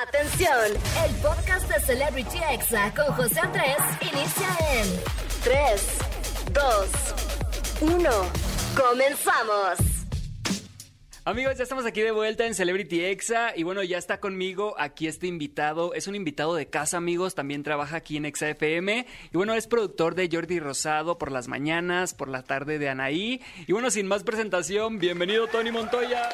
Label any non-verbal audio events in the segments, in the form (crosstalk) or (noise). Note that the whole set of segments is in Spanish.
Atención, el podcast de Celebrity Exa con José Andrés inicia en 3, 2, 1. Comenzamos. Amigos, ya estamos aquí de vuelta en Celebrity Exa y bueno, ya está conmigo aquí este invitado. Es un invitado de casa, amigos, también trabaja aquí en Exa FM y bueno, es productor de Jordi Rosado por las mañanas, por la tarde de Anaí. Y bueno, sin más presentación, bienvenido Tony Montoya.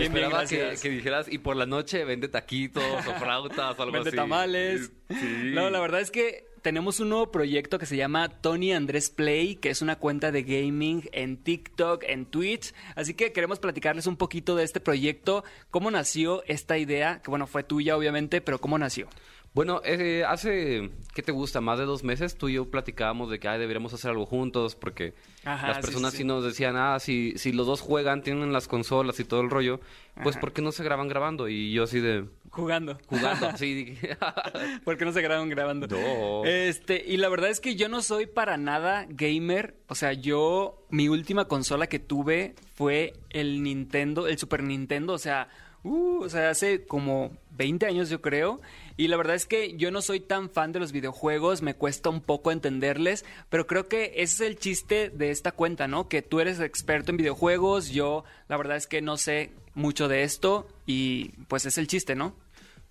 Bien, Esperaba que, dijeras, y por la noche vende taquitos o flautas o algo Vende así. tamales. Sí. No, la verdad es que tenemos un nuevo proyecto que se llama Tony Andrés Play, que es una cuenta de gaming en TikTok, en Twitch. Así que queremos platicarles un poquito de este proyecto, cómo nació esta idea, que bueno, fue tuya obviamente, pero cómo nació. Bueno, eh, hace, ¿qué te gusta? Más de dos meses tú y yo platicábamos de que ay, deberíamos hacer algo juntos porque Ajá, las sí, personas sí, sí, sí. nos decían, ah, si, si los dos juegan, tienen las consolas y todo el rollo, pues Ajá. ¿por qué no se graban grabando? Y yo así de Jugando. jugando, (laughs) así dije, (laughs) ¿Por qué no se graban grabando? No. Este, y la verdad es que yo no soy para nada gamer. O sea, yo, mi última consola que tuve fue el Nintendo, el Super Nintendo. O sea, uh, o sea, hace como 20 años yo creo. Y la verdad es que yo no soy tan fan de los videojuegos, me cuesta un poco entenderles, pero creo que ese es el chiste de esta cuenta, ¿no? Que tú eres experto en videojuegos, yo la verdad es que no sé mucho de esto y pues es el chiste, ¿no?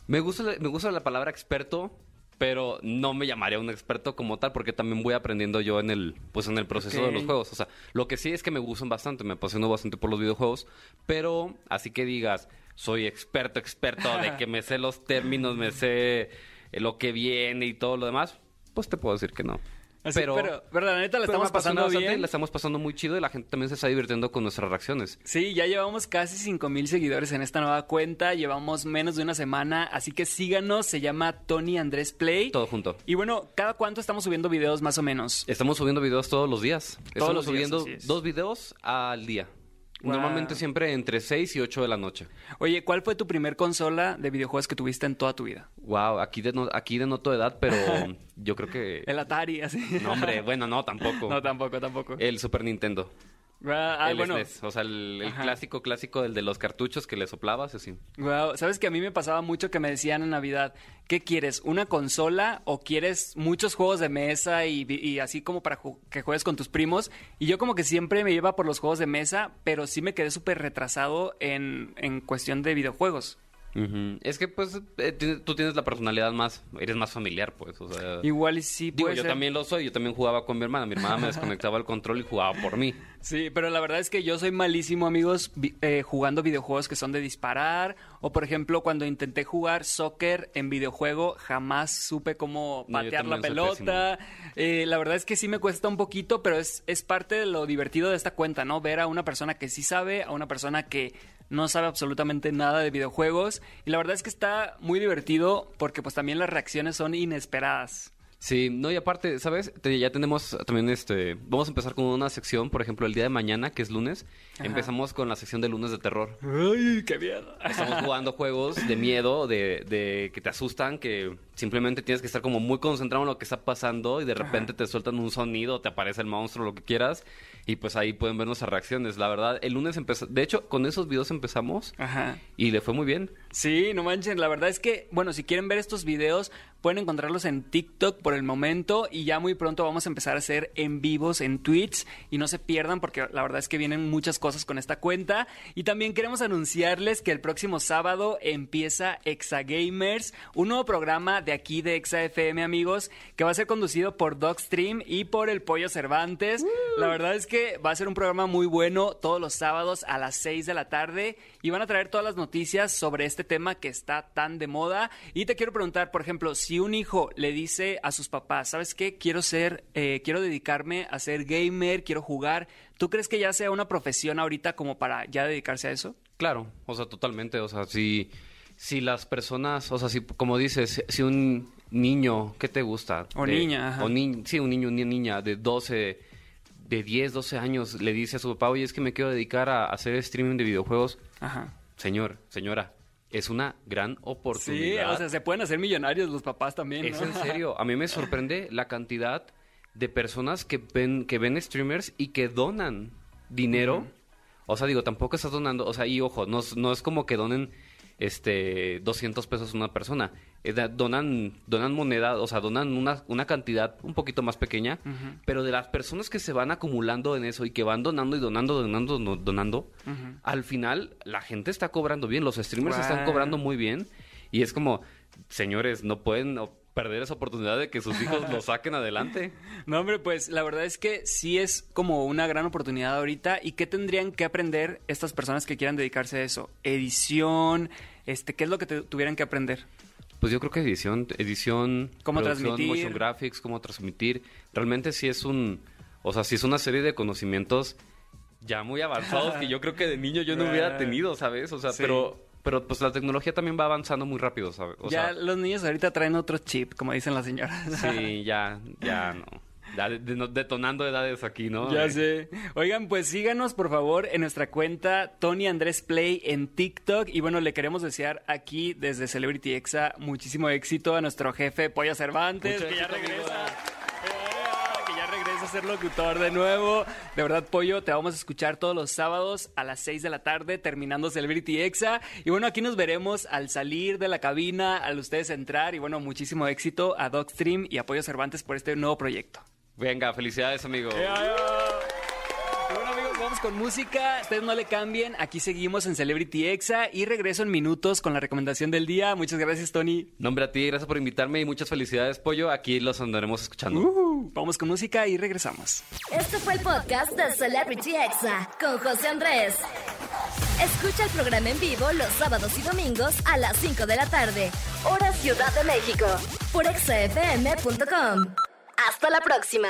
Me gusta, la- me gusta la palabra experto, pero no me llamaría un experto como tal, porque también voy aprendiendo yo en el, pues en el proceso de los juegos. O sea, lo que sí es que me gustan bastante, me apasiono bastante por los videojuegos, pero así que digas, soy experto, experto, de que me sé los términos, me sé lo que viene y todo lo demás, pues te puedo decir que no. Así, pero, pero, la neta la pero estamos pasando bien. La estamos pasando muy chido y la gente también se está divirtiendo con nuestras reacciones. Sí, ya llevamos casi 5 mil seguidores en esta nueva cuenta, llevamos menos de una semana, así que síganos, se llama Tony Andrés Play. Todo junto. Y bueno, ¿cada cuánto estamos subiendo videos más o menos? Estamos subiendo videos todos los días. Estamos los días, subiendo es. dos videos al día. Wow. Normalmente siempre entre 6 y 8 de la noche. Oye, ¿cuál fue tu primer consola de videojuegos que tuviste en toda tu vida? Wow, aquí, deno- aquí denoto edad, pero (laughs) yo creo que... El Atari, así. No, hombre, bueno, no, tampoco. (laughs) No, tampoco, tampoco. El Super Nintendo. Ah, el bueno. SNES, o sea, el, clásico, clásico, el de los cartuchos que le soplabas, así. Wow, sabes que a mí me pasaba mucho que me decían en Navidad, ¿qué quieres? ¿Una consola o quieres muchos juegos de mesa y, así como para ju- que juegues con tus primos? Y yo como que siempre me iba por los juegos de mesa, pero sí me quedé súper retrasado en, en cuestión de videojuegos. Es que, pues, eh, tú tienes la personalidad más... Eres más familiar, pues, o sea... Igual y sí Digo, puede yo ser. también lo soy. Yo también jugaba con mi hermana. Mi hermana me desconectaba el control y jugaba por mí. Sí, pero la verdad es que yo soy malísimo, amigos, vi- eh, jugando videojuegos que son de disparar. O, por ejemplo, cuando intenté jugar soccer en videojuego, jamás supe cómo No, patear la pelota. Eh, la verdad es que sí me cuesta un poquito, pero es, es parte de lo divertido de esta cuenta, ¿no? Ver a una persona que sí sabe, a una persona que no sabe absolutamente nada de videojuegos. Y la verdad es que está muy divertido porque pues también las reacciones son inesperadas. Sí, no, y aparte, ¿sabes? Te- ya tenemos también este. Vamos a empezar con una sección, por ejemplo, el día de mañana, que es lunes. Ajá. Empezamos con la sección de lunes de terror. ¡Ay, qué miedo! Estamos (laughs) jugando juegos de miedo, de, de que te asustan, que simplemente tienes que estar como muy concentrado en lo que está pasando y de repente te sueltan un sonido, te aparece el monstruo, lo que quieras. Y pues ahí pueden ver nuestras reacciones. La verdad, el lunes empezó. De hecho, con esos videos empezamos Ajá. y le fue muy bien. Sí, no manchen, la verdad es que, bueno, si quieren ver estos videos, pueden encontrarlos en TikTok por el momento y ya muy pronto vamos a empezar a hacer en vivos en Twitch y no se pierdan porque la verdad es que vienen muchas cosas con esta cuenta y también queremos anunciarles que el próximo sábado empieza Exa Gamers, un nuevo programa de aquí de Exa FM, amigos, que va a ser conducido por Dogstream y por el Pollo Cervantes. La verdad es que va a ser un programa muy bueno todos los sábados a las 6 de la tarde y van a traer todas las noticias sobre este tema que está tan de moda. Y te quiero preguntar, por ejemplo, si un hijo le dice a sus papás, ¿sabes qué? Quiero ser, eh, quiero dedicarme a ser gamer, quiero jugar. ¿Tú crees que ya sea una profesión ahorita como para ya dedicarse a eso? Claro, o sea, totalmente. O sea, si, si las personas, o sea, si, como dices, si un niño, ¿qué te gusta? O De- niña, ajá. O ni, sí, un niño, una niña de 12, de 10, 12 años le dice a su papá, oye, es que me quiero dedicar a hacer streaming de videojuegos. Ajá. Señor, señora, es una gran Sí, oportunidad. o sea, se pueden hacer millonarios los papás también, Es ¿no? en (laughs) serio. A mí me sorprende la cantidad de personas que ven, que ven streamers y que donan dinero. O sea, digo, tampoco estás donando, o sea, y ojo, no, es- no es como que donen este 200 pesos una persona. Eh, donan donan moneda, o sea, donan una, una cantidad un poquito más pequeña, pero de las personas que se van acumulando en eso y que van donando y donando, donando, donando, al final la gente está cobrando bien, los streamers están cobrando muy bien. Y es como, señores, no pueden perder esa oportunidad de que sus hijos lo saquen adelante. (laughs) No, hombre, pues la verdad es que sí es como una gran oportunidad ahorita. ¿Y qué tendrían que aprender estas personas que quieran dedicarse a eso? Edición, este, ¿qué es lo que te- tuvieran que aprender? Pues yo creo que edición, edición, Cómo transmitir. motion graphics, cómo transmitir. Realmente sí es un, o sea, sí es una serie de conocimientos ya muy avanzados que yo creo que de niño yo no hubiera tenido, ¿sabes? O sea, Sí. pero, pero pues la tecnología también va avanzando muy rápido, ¿sabes? O ya sea, los niños ahorita traen otro chip, como dicen las señoras. sí, (laughs) ya, ya no. Ya de- de- detonando edades aquí, ¿no? Ya sé. Oigan, pues síganos por favor en nuestra cuenta Tony Andrés Play en TikTok. Y bueno, le queremos desear aquí desde Celebrity Exa muchísimo éxito a nuestro jefe Pollo Cervantes, Mucho que ya regresa. amigo. Eh, Que ya regresa a ser locutor de nuevo. De verdad, Pollo, te vamos a escuchar todos los sábados a las 6 de la tarde, terminando Celebrity Exa. Y bueno, aquí nos veremos al salir de la cabina, al ustedes entrar. Y bueno, muchísimo éxito a Dogstream y a Pollo Cervantes por este nuevo proyecto. Venga, felicidades, amigo. Y Bueno amigos, vamos con música. Ustedes no le cambien. Aquí seguimos en Celebrity Exa y regreso en minutos con la recomendación del día. Muchas gracias, Tony. Nombre a ti, gracias por invitarme y muchas felicidades, Pollo. Aquí los andaremos escuchando. Uh, vamos con música y regresamos. Este fue el podcast de Celebrity Exa con José Andrés. Escucha el programa en vivo los sábados y domingos a las 5 de la tarde, hora Ciudad de México, por exafm.com. Hasta la próxima.